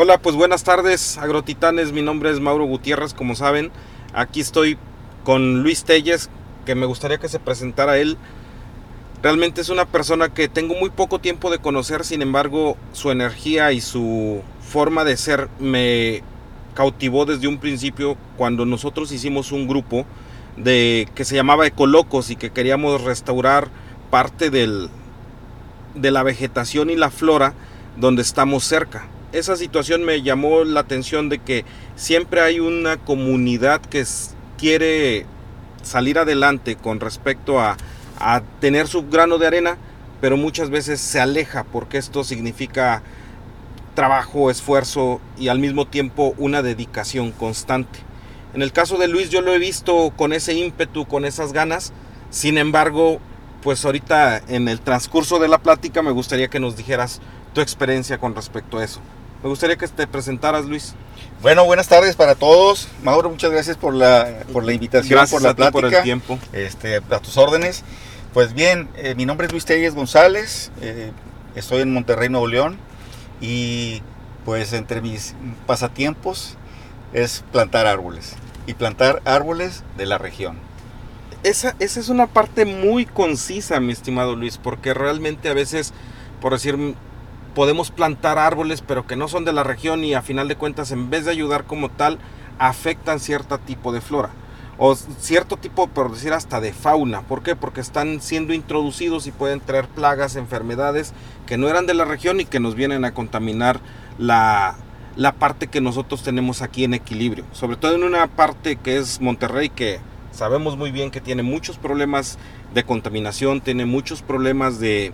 Hola, pues buenas tardes, agrotitanes. Mi nombre es Mauro Gutiérrez, como saben. Aquí estoy con Luis Telles, que me gustaría que se presentara él. Realmente es una persona que tengo muy poco tiempo de conocer, sin embargo, su energía y su forma de ser me cautivó desde un principio cuando nosotros hicimos un grupo de que se llamaba Ecolocos y que queríamos restaurar parte del, de la vegetación y la flora donde estamos cerca esa situación me llamó la atención de que siempre hay una comunidad que quiere salir adelante con respecto a, a tener su grano de arena, pero muchas veces se aleja porque esto significa trabajo, esfuerzo y al mismo tiempo una dedicación constante. En el caso de Luis yo lo he visto con ese ímpetu, con esas ganas, sin embargo, pues ahorita en el transcurso de la plática me gustaría que nos dijeras tu experiencia con respecto a eso. Me gustaría que te presentaras, Luis. Bueno, buenas tardes para todos. Mauro, muchas gracias por la, por la invitación, por la plática. por el tiempo. Este, a tus órdenes. Pues bien, eh, mi nombre es Luis Telles González, eh, estoy en Monterrey, Nuevo León, y pues entre mis pasatiempos es plantar árboles, y plantar árboles de la región. Esa, esa es una parte muy concisa, mi estimado Luis, porque realmente a veces, por decir, podemos plantar árboles pero que no son de la región y a final de cuentas en vez de ayudar como tal afectan cierto tipo de flora o cierto tipo, por decir hasta de fauna. ¿Por qué? Porque están siendo introducidos y pueden traer plagas, enfermedades que no eran de la región y que nos vienen a contaminar la, la parte que nosotros tenemos aquí en equilibrio. Sobre todo en una parte que es Monterrey que sabemos muy bien que tiene muchos problemas de contaminación, tiene muchos problemas de,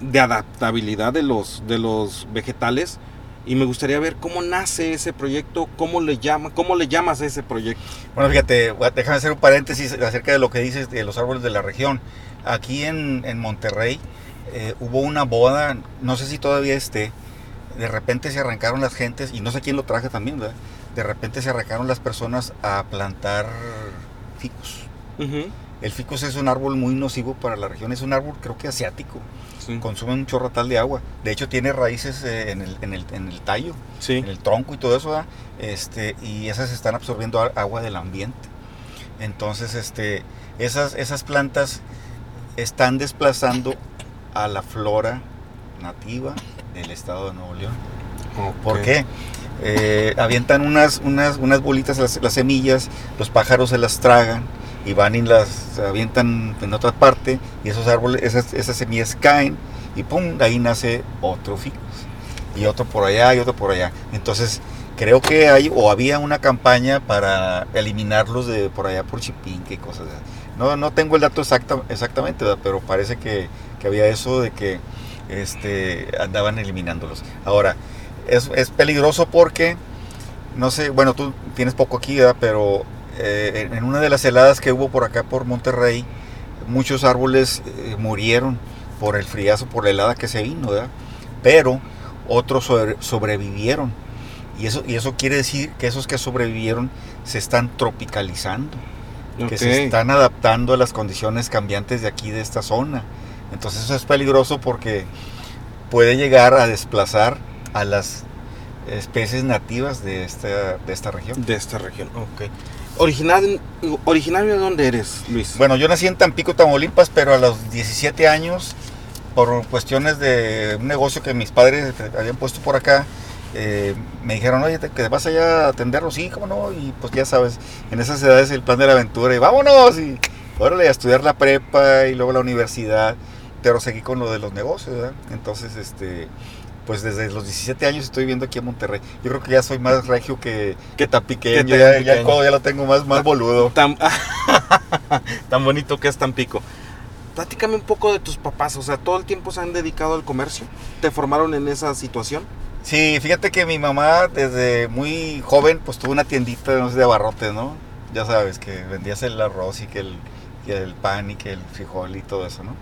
de adaptabilidad de los, de los vegetales y me gustaría ver cómo nace ese proyecto, cómo le llama, cómo le llamas a ese proyecto. Bueno, fíjate, déjame hacer un paréntesis acerca de lo que dices de los árboles de la región. Aquí en, en Monterrey eh, hubo una boda, no sé si todavía esté, de repente se arrancaron las gentes, y no sé quién lo traje también, ¿verdad? De repente se arrancaron las personas a plantar ficus. El ficus es un árbol muy nocivo para la región, es un árbol creo que asiático consume un chorratal de agua. De hecho, tiene raíces eh, en, el, en, el, en, el, tallo, en el tronco y todo eso, Este, y esas están absorbiendo agua del ambiente. Entonces, este, esas, esas plantas están desplazando a la flora nativa del estado de Nuevo León. ¿Por qué? Eh, avientan unas, unas, unas bolitas, las, las, semillas, los pájaros se las tragan y van y las avientan en otra parte y esos árboles, esas, esas semillas caen y pum, ahí nace otro ficus y otro por allá y otro por allá. Entonces creo que hay o había una campaña para eliminarlos de por allá por Chipinque y cosas así. No, no tengo el dato exacta, exactamente, pero parece que, que, había eso de que este, andaban eliminándolos. Ahora, es, es peligroso porque, no sé, bueno, tú tienes poco aquí, ¿verdad? pero eh, en una de las heladas que hubo por acá por Monterrey, muchos árboles eh, murieron por el friazo, por la helada que se vino, pero otros sobrevivieron. Y eso, y eso quiere decir que esos que sobrevivieron se están tropicalizando, que se están adaptando a las condiciones cambiantes de aquí, de esta zona. Entonces eso es peligroso porque puede llegar a desplazar a las especies nativas de esta, de esta región. De esta región, ok. Original, ¿Originario de dónde eres, Luis? Bueno, yo nací en Tampico, Tamaulipas, pero a los 17 años, por cuestiones de un negocio que mis padres habían puesto por acá, eh, me dijeron, oye, que vas allá a atenderlos, sí, cómo no, y pues ya sabes, en esas edades el plan de la aventura, y vámonos, y órale, a estudiar la prepa y luego la universidad, pero seguí con lo de los negocios, ¿verdad? Entonces, este, pues desde los 17 años estoy viviendo aquí en Monterrey. Yo creo que ya soy más regio que, que tapiqueño. ya, ya, ya, lo tengo más, más boludo. Tan, tan bonito que es Tampico. Platícame un poco de tus papás. O sea, ¿todo el tiempo se han dedicado al comercio? ¿Te formaron en esa situación? Sí, fíjate que mi mamá desde muy joven pues tuvo una tiendita no sé, de abarrotes, ¿no? Ya sabes, que vendías el arroz y que el, que el pan y que el frijol y todo eso, ¿no?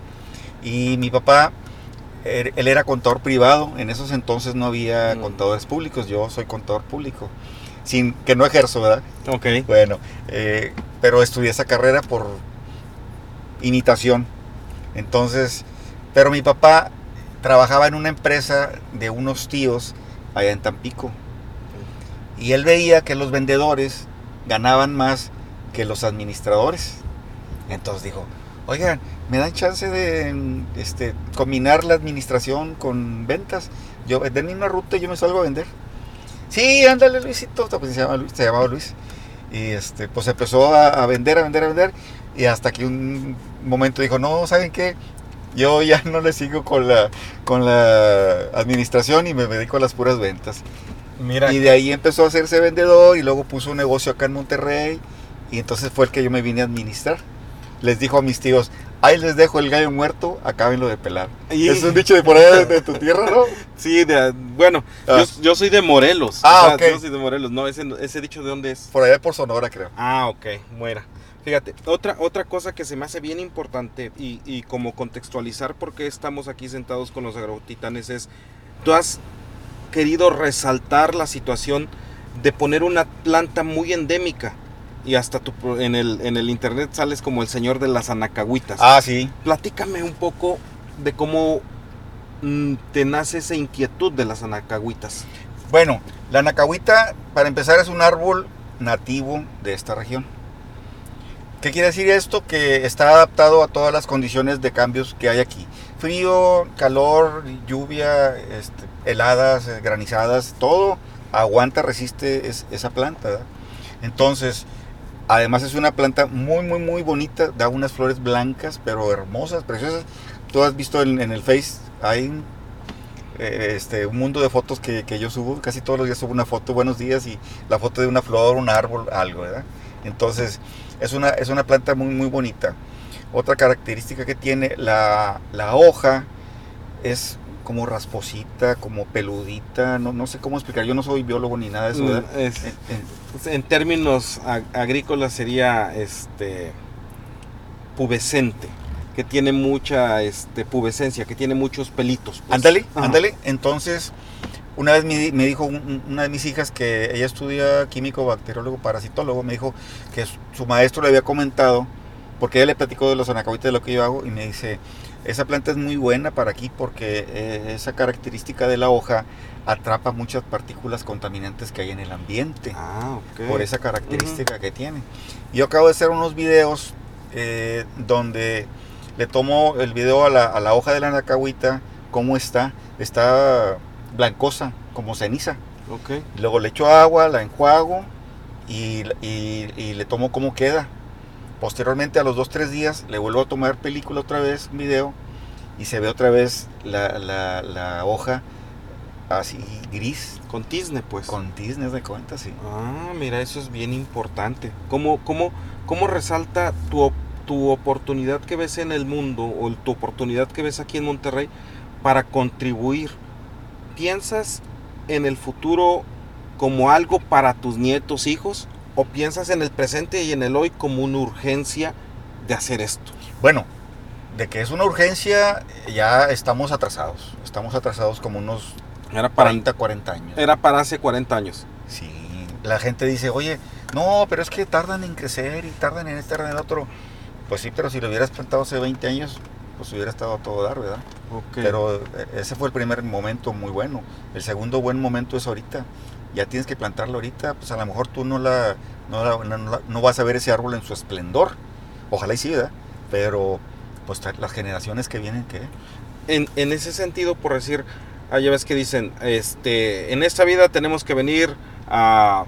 Y mi papá él era contador privado, en esos entonces no había mm. contadores públicos, yo soy contador público, sin que no ejerzo, ¿verdad? Ok. Bueno, eh, pero estudié esa carrera por imitación. Entonces, pero mi papá trabajaba en una empresa de unos tíos allá en Tampico. Y él veía que los vendedores ganaban más que los administradores. Entonces dijo, oigan, ¿me dan chance de este, combinar la administración con ventas? Yo, denme una ruta y yo me salgo a vender. Sí, ándale Luisito, pues se, llama Luis, se llamaba Luis. Y este, pues empezó a, a vender, a vender, a vender. Y hasta que un momento dijo, no, ¿saben qué? Yo ya no le sigo con la, con la administración y me dedico a las puras ventas. Mira, Y de ahí empezó a hacerse vendedor y luego puso un negocio acá en Monterrey. Y entonces fue el que yo me vine a administrar. Les dijo a mis tíos, ahí les dejo el gallo muerto, acábenlo de pelar. Y- Es un dicho de por allá de, tu tierra, ¿no? sí, de- bueno, Ah. yo, yo soy de Morelos. Ah, o sea, ok. Yo soy de Morelos, no, ese, ese dicho de dónde es. Por allá por Sonora, creo. Ah, ok, muera. Fíjate, otra, otra cosa que se me hace bien importante y, y como contextualizar por qué estamos aquí sentados con los agrotitanes es, tú has querido resaltar la situación de poner una planta muy endémica y hasta tu, en, el, en el internet sales como el señor de las anacahuitas. Ah, sí. Platícame un poco de cómo mm, te nace esa inquietud de las anacahuitas. Bueno, la nacahuita, para empezar, es un árbol nativo de esta región. ¿Qué quiere decir esto? Que está adaptado a todas las condiciones de cambios que hay aquí. Frío, calor, lluvia, este, heladas, eh, granizadas, todo aguanta, resiste es- esa planta. ¿verdad? Entonces, además es una planta muy, muy, muy bonita, da unas flores blancas, pero hermosas, preciosas. Tú has visto en, el Face, hay eh, este, un mundo de fotos que, que yo subo, casi todos los días subo una foto, buenos días, y la foto de una flor, un árbol, algo, ¿verdad? Entonces, es una, es una planta muy, muy bonita. Otra característica que tiene, la, la hoja es como rasposita, como peludita, no, no sé cómo explicar, yo no soy biólogo ni nada de eso, ¿verdad? Mm, es- En- en- en términos ag- agrícolas sería este pubescente, que tiene mucha este, pubescencia, que tiene muchos pelitos. pues. Ándale, Ajá. ándale. Entonces, una vez me, di- me dijo un- un- una de mis hijas que ella estudia químico, bacteriólogo, parasitólogo, me dijo que su, maestro le había comentado, porque ella le platicó de los anacahuites de lo que yo hago, y me dice, esa planta es muy buena para aquí porque eh, esa característica de la hoja atrapa muchas partículas contaminantes que hay en el ambiente Ah, ok. por esa característica que tiene. Yo acabo de hacer unos videos eh, donde le tomo el video a la, a la hoja de la nacahuita, cómo está, está blancosa, como ceniza. Ok. Luego le echo agua, la enjuago y, y- y le tomo cómo queda. Posteriormente a los 2-3 días le vuelvo a tomar película otra vez, video, y se ve otra vez la, la- la hoja así gris, Con tizne, pues. con tiznes de cuenta, sí. Ah, mira, eso es bien importante. ¿Cómo, cómo, cómo resalta tu, tu oportunidad que ves en el mundo o tu oportunidad que ves aquí en Monterrey para contribuir? ¿Piensas en el futuro como algo para tus nietos, hijos? ¿O piensas en el presente y en el hoy como una urgencia de hacer esto? Bueno, de que es una urgencia, ya estamos atrasados. Estamos atrasados como unos Era para, 40, 40 años. era para hace 40 años. Sí, la gente dice, oye, no, pero es que tardan en crecer y tardan en este, tardan en el otro. Pues sí, pero si lo hubieras plantado hace 20 años, pues hubiera estado a todo dar, ¿verdad? Pero eh, ese fue el primer momento muy bueno. El segundo buen momento es ahorita. Ya tienes que plantarlo ahorita, pues a lo mejor tú no la, no, la- no la- no vas a ver ese árbol en su esplendor. Ojalá y sí, ¿verdad? Pero pues las generaciones que vienen, ¿qué? en, en ese sentido, por decir, ah, ya ves que dicen, este, en esta vida tenemos que venir a,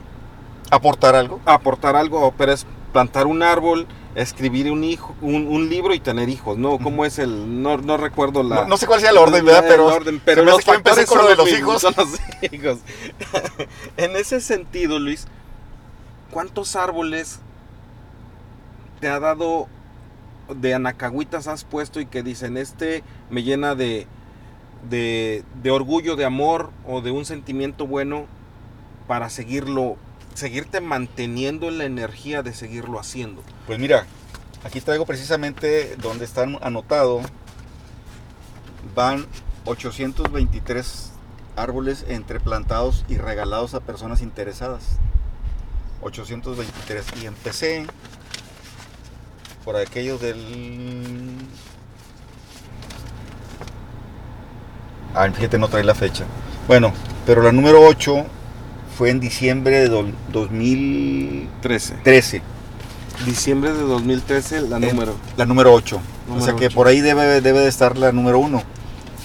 Aportar algo. a aportar algo, pero es plantar un árbol, escribir un hijo, un, un libro y tener hijos, ¿no? ¿Cómo es el? No, no recuerdo la. No, no sé cuál sea el orden, ¿verdad? el Pero, orden, pero los factores con lo de los mismos, hijos. son los hijos. en ese sentido, Luis, ¿cuántos árboles te ha dado de anacahuitas has puesto y que dicen este me llena de, de, de orgullo, de amor o de un sentimiento bueno para seguirlo, seguirte manteniendo en la energía de seguirlo haciendo? Pues mira, aquí traigo precisamente donde están anotado. Van 823 árboles entre plantados y regalados a personas interesadas. 823. Y empecé por aquello del... Ah, fíjate, no trae la fecha. Bueno, Pero la número 8 fue en diciembre de do- 2013. 13. Diciembre de 2013, la número. La número 8. o sea que por ahí debe, debe de estar la número 1.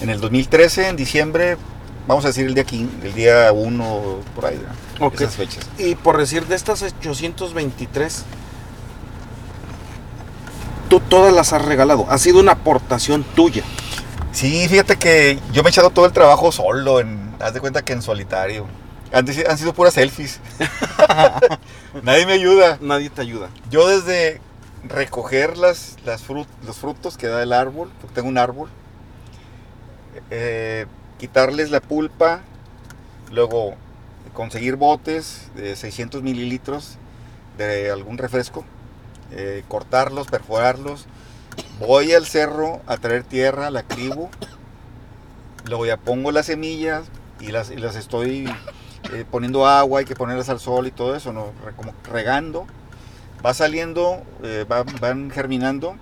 En el 2013, en diciembre, vamos a decir el día 15, el día 1, por ahí. ¿no? Esas fechas. Y por decir, de estas 823, tú todas las has regalado. Ha sido una aportación tuya. Sí, fíjate que yo me he echado todo el trabajo solo, en, haz de cuenta que en solitario. Han, sido puras selfies. Nadie me ayuda. Nadie te ayuda. Yo desde recoger las, las frut- los frutos que da el árbol, porque tengo un árbol, eh, quitarles la pulpa, luego conseguir botes de 600 mililitros de algún refresco, eh, cortarlos, perforarlos, voy al cerro a traer tierra, la cribo, luego ya pongo las semillas y las, y las estoy eh, poniendo agua, hay que ponerlas al sol y todo eso, como regando va saliendo, eh, va- van germinando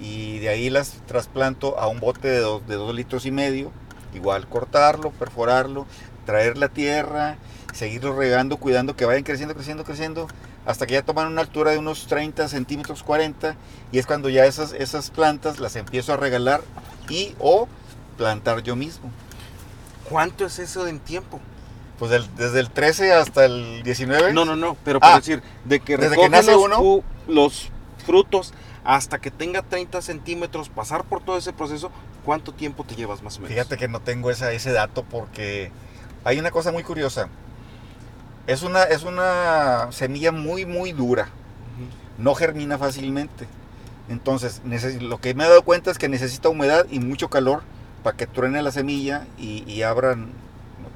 y de ahí las trasplanto a un bote de dos, de dos litros y medio. Igual cortarlo, perforarlo, traer la tierra, seguirlo regando, cuidando que vayan creciendo, creciendo, creciendo, hasta que ya toman una altura de unos 30 centímetros, 40, y es cuando ya esas, esas plantas las empiezo a regalar y o plantar yo mismo. ¿Cuánto es eso en tiempo? Pues del- desde el 13 hasta el 19. No, no, no, pero por Ah, decir, de que desde que nace los, uno. los frutos hasta que tenga 30 centímetros, pasar por todo ese proceso, ¿cuánto tiempo te llevas más o menos? Fíjate que no tengo esa, ese dato porque hay una cosa muy curiosa. Es una, es una semilla muy, muy dura. No germina fácilmente. Entonces, lo que me he dado cuenta es que necesita humedad y mucho calor para que truene la semilla y, y abran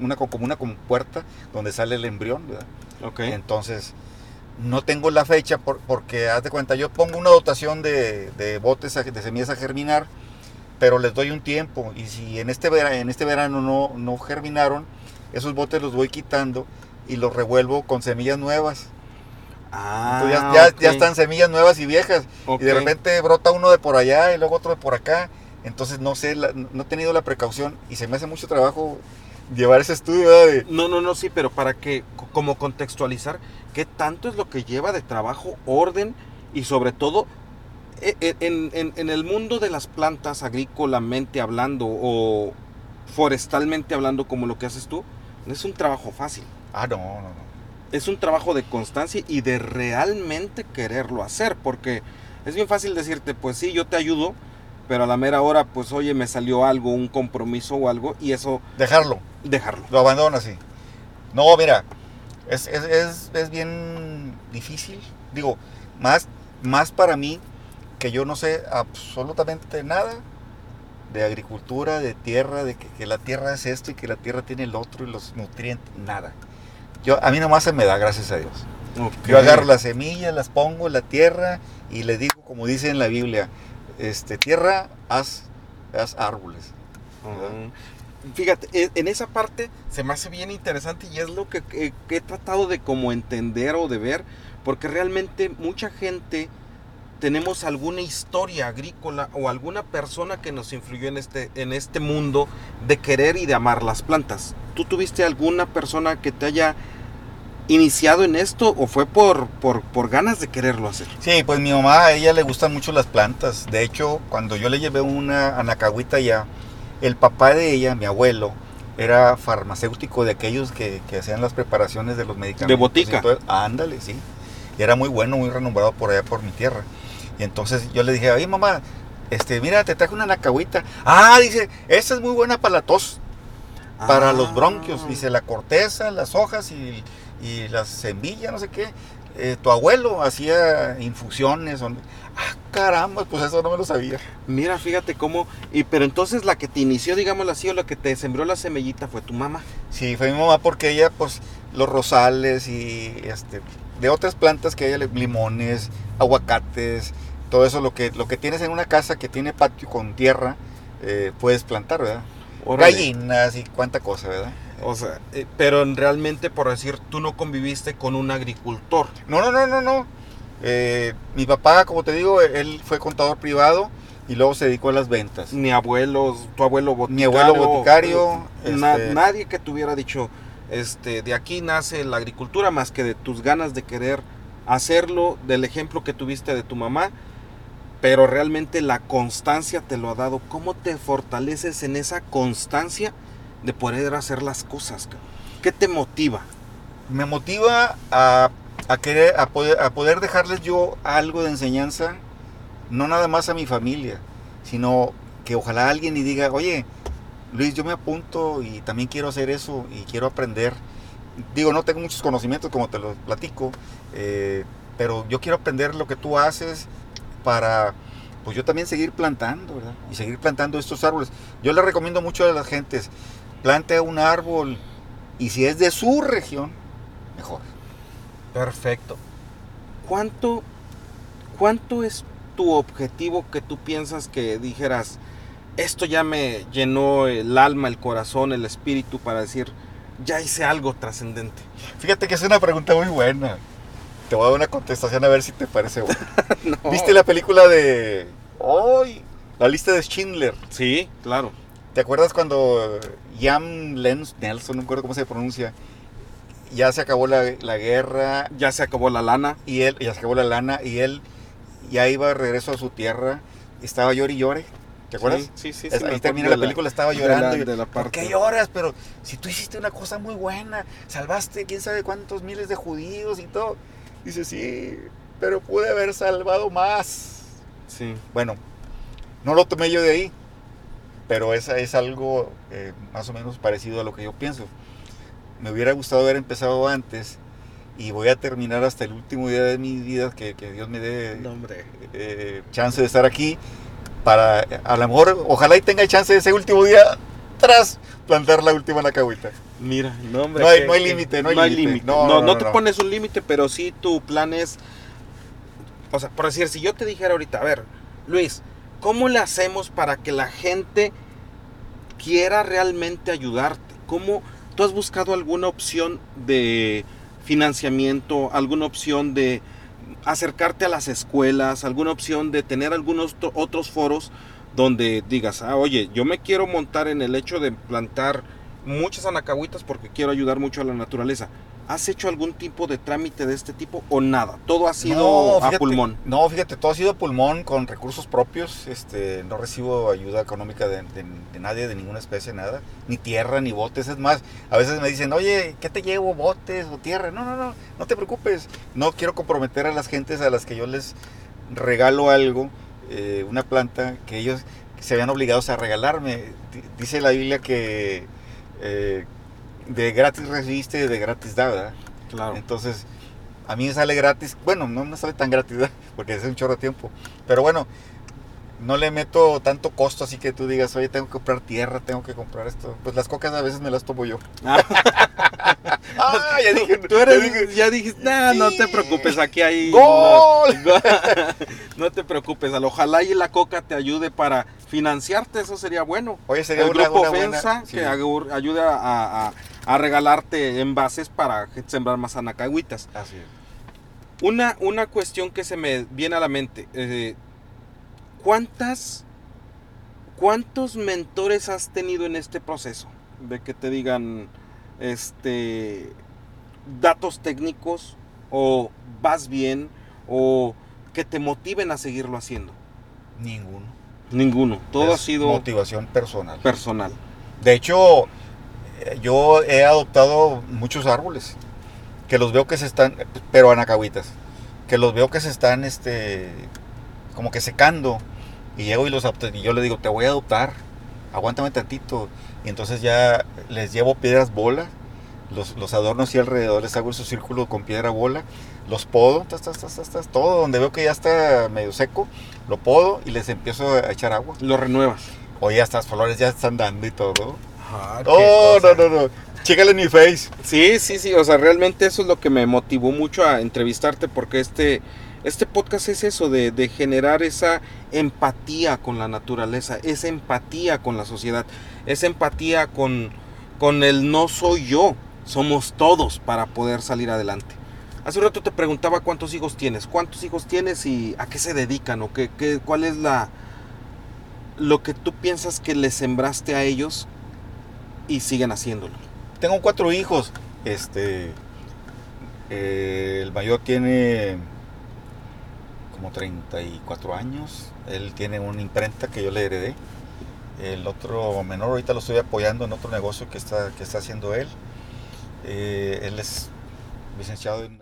una, co- como una compuerta donde sale el embrión. Entonces, no tengo la fecha por- porque, haz de cuenta, yo pongo una dotación de, de botes a- de semillas a germinar, pero les doy un tiempo. Y si en este, en este verano no, no germinaron, esos botes los voy quitando y los revuelvo con semillas nuevas. Ah, Entonces ya, ya- ya están semillas nuevas y viejas. Y de repente brota uno de por allá y luego otro de por acá. Entonces no sé, la- no he tenido la precaución y se me hace mucho trabajo llevar ese estudio ¿verdad? de, No, no, no, sí, pero para que, co- como contextualizar, ¿qué tanto es lo que lleva de trabajo, orden y sobre todo e- e- en, en- en el mundo de las plantas agrícolamente hablando o forestalmente hablando como lo que haces tú? No es un trabajo fácil. Ah, no, no, no. Es un trabajo de constancia y de realmente quererlo hacer, porque es bien fácil decirte, pues sí, yo te ayudo, pero a la mera hora, pues oye, me salió algo, un compromiso o algo, y eso, Dejarlo. dejarlo. Lo abandona, sí. No, mira, es, es, es, es bien difícil. Digo, más, más para mí que yo no sé absolutamente nada de agricultura, de tierra, de que, que la tierra es esto y que la tierra tiene el otro y los nutrientes, nada. Yo, a mí nomás se me da, gracias a Dios. Yo agarro las semillas, las pongo en la tierra y le digo, como dice en la Biblia, este, tierra, haz, haz árboles. Fíjate, e- en esa parte se me hace bien interesante y es lo que, que- que he tratado de como entender o de ver, porque realmente mucha gente tenemos alguna historia agrícola o alguna persona que nos influyó en este, en este mundo de querer y de amar las plantas. ¿Tú tuviste alguna persona que te haya iniciado en esto o fue por, por, por ganas de quererlo hacer? Sí, pues mi mamá, a ella le gustan mucho las plantas. De hecho, cuando yo le llevé una anacahuita ya, el papá de ella, mi abuelo, era farmacéutico de aquellos que, que hacían las preparaciones de los medicamentos. De botica. todo. ándale, sí. Y era muy bueno, muy renombrado por allá, por mi tierra. Y entonces yo le dije, oye mamá, este, mira, te traje una anacahuita. Ah, dice, esta es muy buena para la tos, para Ah. los bronquios. Dice, la corteza, las hojas y, y las semillas, no sé qué. Eh, tu abuelo hacía infusiones. Ah, caramba, pues eso no me lo sabía. Mira, fíjate cómo. Y, pero entonces la que te inició, digámoslo así, o la que te sembró la semillita fue tu mamá. Sí, fue mi mamá porque ella, pues, los rosales y este, de otras plantas que hay, limones, aguacates, todo eso, lo que, lo que tienes en una casa que tiene patio con tierra, eh, puedes plantar, ¿verdad? Órale. Gallinas y cuánta cosa, ¿verdad? O sea, eh, pero realmente, por decir, tú no conviviste con un agricultor. No, no, no, no, no. Eh, mi papá, como te digo, él fue contador privado y luego se dedicó a las ventas. Ni abuelos, tu abuelo boticario. Mi abuelo boticario. na- este, Nadie que te hubiera dicho, este, de aquí nace la agricultura más que de tus ganas de querer hacerlo, del ejemplo que tuviste de tu mamá, pero realmente la constancia te lo ha dado. ¿Cómo te fortaleces en esa constancia de poder hacer las cosas? ¿Qué te motiva? me motiva a, a querer, a poder, a poder dejarles yo algo de enseñanza, no nada más a mi familia, sino que ojalá alguien y diga, oye, Luis, yo me apunto y también quiero hacer eso y quiero aprender. Digo, no tengo muchos conocimientos como te lo platico, eh, pero yo quiero aprender lo que tú haces para, pues yo también seguir plantando, ¿verdad? Y seguir plantando estos árboles. Yo le recomiendo mucho a las gentes, plante un árbol y si es de su región, mejor. Perfecto. ¿Cuánto, ¿Cuánto es tu objetivo que tú piensas que dijeras, esto ya me llenó el alma, el corazón, el espíritu para decir, ya hice algo trascendente? Fíjate que es una pregunta muy buena. Te voy a dar una contestación a ver si te parece buena. No. ¿Viste la película de hoy? La lista de Schindler. Sí, claro. ¿Te acuerdas cuando Jan Lens, Nelson, no me acuerdo cómo se pronuncia, ya se acabó la, la guerra Ya se acabó la lana. y él, ya se acabó la lana y él ya iba de regreso a su tierra estaba llore y llore? ¿Te acuerdas? Sí, sí, sí. Ahí termina de la película, estaba de llorando. la- y- de la ¿Por parte. qué lloras? Pero si tú hiciste una cosa muy buena, salvaste quién sabe cuántos miles de judíos y todo. Dice, sí, pero pude haber salvado más. Sí. Bueno, no lo tomé yo de ahí, pero esa es algo eh, más o menos parecido a lo que yo pienso. Me hubiera gustado haber empezado antes y voy a terminar hasta el último día de mi vida, que, que Dios me dé No, eh, chance de estar aquí para a lo mejor ojalá y tenga chance de ese último día tras plantar la última nacahuita. Mira, no, hombre. No hay- no hay límite, no hay límite. No, No, no, no no, te no. pones un límite, pero sí tu plan es. O sea, por decir, si yo te dijera ahorita, a ver, Luis, ¿cómo le hacemos para que la gente quiera realmente ayudarte? ¿Cómo tú has buscado alguna opción de financiamiento, alguna opción de acercarte a las escuelas, alguna opción de tener algunos otros foros donde digas, ah, oye, yo me quiero montar en el hecho de plantar muchas anacahuitas porque quiero ayudar mucho a la naturaleza. ¿Has hecho algún tipo de trámite de este tipo o nada? Todo ha sido No, a pulmón. No, fíjate, todo ha sido a pulmón con recursos propios. Este, no recibo ayuda económica de, de- de nadie, de ninguna especie, nada. Ni tierra, ni botes. Es más, a veces me dicen, oye, ¿qué te llevo? ¿Botes o tierra? No, no, no, no te preocupes. No quiero comprometer a las gentes a las que yo les regalo algo, eh, una planta, que ellos se vean obligados a regalarme. Di- Dice la Biblia que eh, de gratis recibiste, de gratis da, ¿verdad? Claro. Entonces, a mí me sale gratis. Bueno, no me sale tan gratis, ¿verdad? porque es un chorro de tiempo. Pero bueno, no le meto tanto costo así que tú digas, oye, tengo que comprar tierra, tengo que comprar esto. Pues las cocas a veces me las tomo yo. Ah, ya dije, Tú eres, ya dije, ya dijiste, "Nah, no te preocupes, aquí hay... ¡Gol! no te preocupes, al- ojalá y la coca te ayude para financiarte, eso sería bueno. Oye, sería el una, grupo una buena- FENSA sí. que ayude a, a- a regalarte envases para sembrar más anacahuitas. Así es. Una, una cuestión que se me viene a la mente. eh, ¿Cuántas, ¿Cuántos mentores has tenido en este proceso? De que te digan este datos técnicos o vas bien o que te motiven a seguirlo haciendo. Ninguno. Ninguno. Todo ha sido motivación personal. personal. De hecho, yo he adoptado muchos árboles que los veo que se están, pero anacahuitas, que los veo que se están, este, como que secando. Y llego y los y yo le digo, te voy a adoptar, aguántame tantito. Y entonces ya les llevo piedras bola, los, los adorno así alrededor, les hago su círculo con piedra bola, los podo, tas, tas, tas, tas, tas, todo donde veo que ya está medio seco, lo podo y les empiezo a echar agua. Lo renuevas. Oye, estas flores ya están dando y todo. Oh, no, no, no. Chécale en mi face. Sí, sí, sí, o sea, realmente eso es lo que me motivó mucho a entrevistarte porque este, este podcast es eso, de, de generar esa empatía con la naturaleza, esa empatía con la sociedad, esa empatía con, con el no soy yo, somos todos para poder salir adelante. Hace un rato te preguntaba cuántos hijos tienes, cuántos hijos tienes y a qué se dedican o qué, qué, cuál es la, lo que tú piensas que le sembraste a ellos y siguen haciéndolo? Tengo cuatro hijos. Este, eh, el mayor tiene como 34 años. Él tiene una imprenta que yo le heredé. El otro menor ahorita lo estoy apoyando en otro negocio que está, que está haciendo él. Eh, él es licenciado en